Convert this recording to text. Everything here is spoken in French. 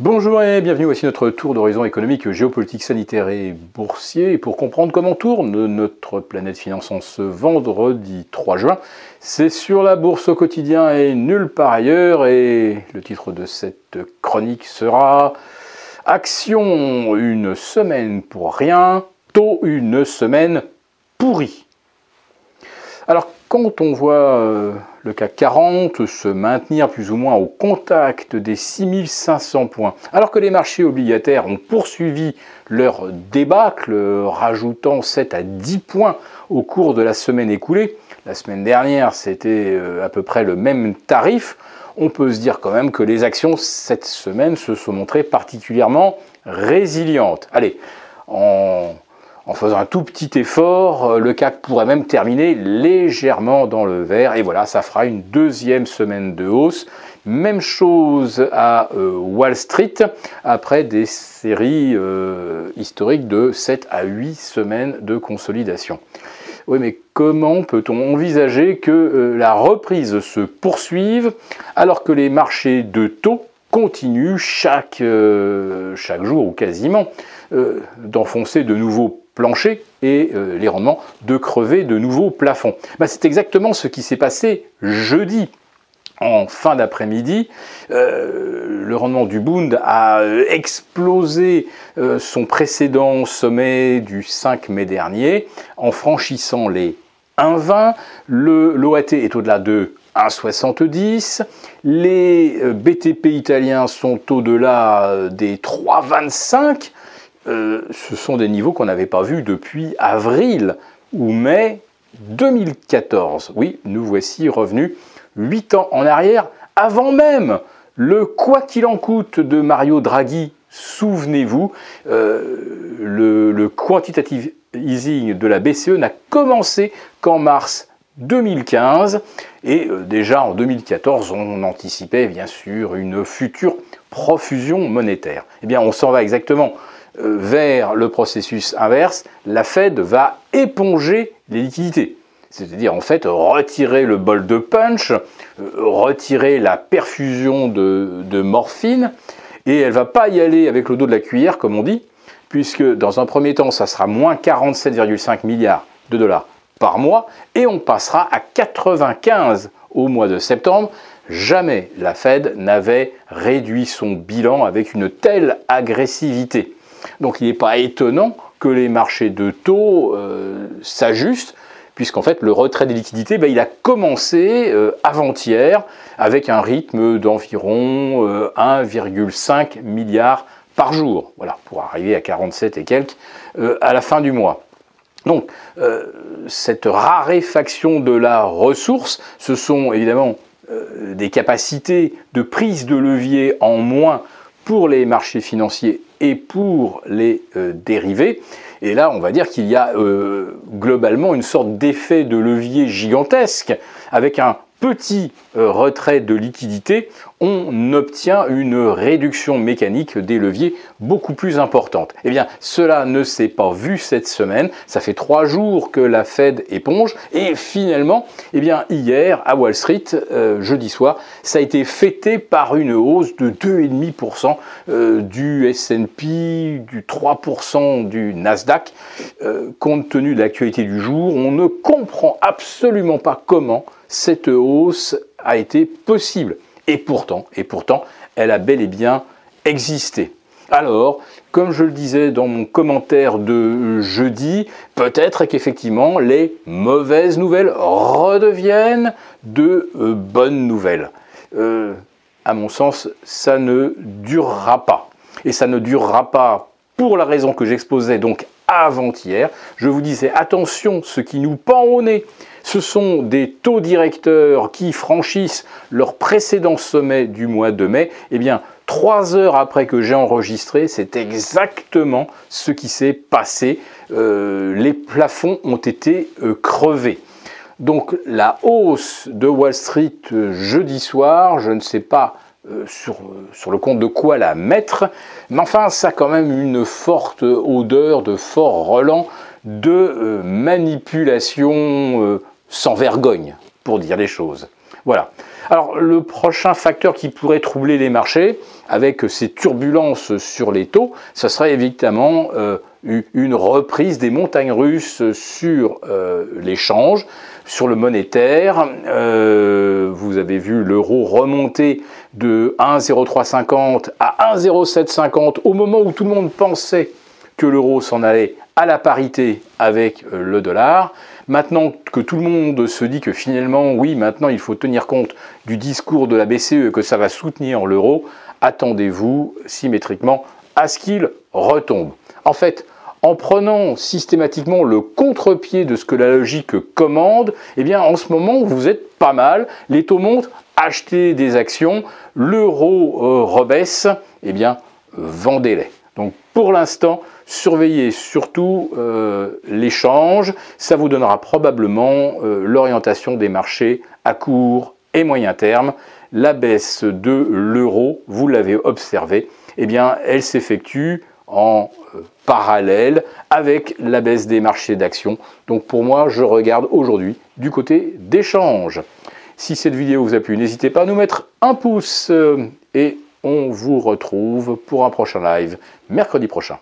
Bonjour et bienvenue, voici notre tour d'horizon économique, géopolitique, sanitaire et boursier. Et pour comprendre comment tourne notre planète finance ce vendredi 3 juin, c'est sur la bourse au quotidien et nulle part ailleurs. Et le titre de cette chronique sera Action, une semaine pour rien, taux, une semaine pourrie. Alors quand on voit euh, le CAC 40 se maintenir plus ou moins au contact des 6500 points, alors que les marchés obligataires ont poursuivi leur débâcle, rajoutant 7 à 10 points au cours de la semaine écoulée, la semaine dernière c'était euh, à peu près le même tarif, on peut se dire quand même que les actions cette semaine se sont montrées particulièrement résilientes. Allez, en en faisant un tout petit effort, euh, le CAC pourrait même terminer légèrement dans le vert. Et voilà, ça fera une deuxième semaine de hausse. Même chose à euh, Wall Street, après des séries euh, historiques de 7 à 8 semaines de consolidation. Oui, mais comment peut-on envisager que la reprise se poursuive alors que les marchés de taux continuent chaque, chaque jour ou quasiment d'enfoncer de nouveaux plancher et euh, les rendements de crever de nouveaux plafonds. Bah, c'est exactement ce qui s'est passé jeudi. En fin d'après-midi, euh, le rendement du Bund a euh, explosé son précédent sommet du 5 mai dernier en franchissant les 1,20. L'OAT est au-delà de 1,70. Les BTP italiens sont au-delà des 3,25. Euh, ce sont des niveaux qu'on n'avait pas vus depuis avril ou mai 2014. Oui, nous voici revenus 8 ans en arrière, avant même le quoi qu'il en coûte de Mario Draghi. Souvenez-vous, euh, le, quantitative easing de la BCE n'a commencé qu'en mars 2015 et euh, déjà en 2014 on anticipait bien sûr une future profusion monétaire. Eh bien on s'en va exactement vers le processus inverse, la Fed va éponger les liquidités. C'est-à-dire en fait retirer le bol de punch, euh, retirer la perfusion de, morphine, et elle va pas y aller avec le dos de la cuillère comme on dit, puisque dans un premier temps ça sera moins 47,5 milliards de dollars par mois, et on passera à 95 au mois de septembre. Jamais la Fed n'avait réduit son bilan avec une telle agressivité. Donc il n'est pas étonnant que les marchés de taux euh, s'ajustent, puisqu'en fait le retrait des liquidités, ben, a commencé euh, avant-hier avec un rythme d'environ 1,5 euh, milliard par jour, voilà, pour arriver à 47 et quelques à la fin du mois. Donc, cette raréfaction de la ressource, ce sont évidemment des capacités de prise de levier en moins pour les marchés financiers et pour les euh, dérivés. Et là, on va dire qu'il y a euh, globalement une sorte d'effet de levier gigantesque avec un petit euh, retrait de liquidité, on obtient une réduction mécanique des leviers beaucoup plus importante. Eh bien, cela ne s'est pas vu cette semaine. Ça fait trois jours que la Fed éponge et finalement, eh bien, hier à Wall Street, euh, jeudi soir, ça a été fêté par une hausse de 2,5% euh, du S&P, du 3% du Nasdaq. compte tenu de l'actualité du jour, on ne comprend absolument pas comment cette hausse a été possible. Et pourtant, et pourtant, elle a bel et bien existé. Alors, comme je le disais dans mon commentaire de jeudi, peut-être qu'effectivement les mauvaises nouvelles redeviennent de euh, bonnes nouvelles. Euh, à mon sens, ça ne durera pas. Et ça ne durera pas pour la raison que j'exposais donc avant-hier. Je vous disais, attention, ce qui nous pend au nez, ce sont des taux directeurs qui franchissent leur précédent sommet du mois de mai. Eh bien, trois heures après que j'ai enregistré, c'est exactement ce qui s'est passé. Euh, les plafonds ont été euh, crevés. Donc la hausse de Wall Street euh, jeudi soir, je ne sais pas sur, sur, le compte de quoi la mettre, mais enfin ça a quand même une forte odeur de fort relent de manipulation sans vergogne, pour dire les choses. Voilà. Alors le prochain facteur qui pourrait troubler les marchés, avec ces turbulences sur les taux, ce serait évidemment euh, une reprise des montagnes russes sur euh, l'échange, sur le monétaire. Euh, vous avez vu l'euro remonter de 1,0350 à 1,0750 au moment où tout le monde pensait que l'euro s'en allait à la parité avec le dollar. Maintenant que tout le monde se dit que finalement, oui, maintenant il faut tenir compte du discours de la BCE que ça va soutenir l'euro, attendez-vous symétriquement à ce qu'il retombe. En fait, en prenant systématiquement le contre-pied de ce que la logique commande, eh bien en ce moment vous êtes pas mal, les taux montent, achetez des actions, l'euro euh, rebaisse, eh bien vendez-les. Donc pour l'instant, surveillez surtout euh, l'échange, ça vous donnera probablement euh, l'orientation des marchés à court et moyen terme. La baisse de l'euro, vous l'avez observé, eh bien elle s'effectue en euh, parallèle avec la baisse des marchés d'actions. Donc pour moi, je regarde aujourd'hui du côté d'échange. Si cette vidéo vous a plu, n'hésitez pas à nous mettre un pouce et on vous retrouve pour un prochain live mercredi prochain.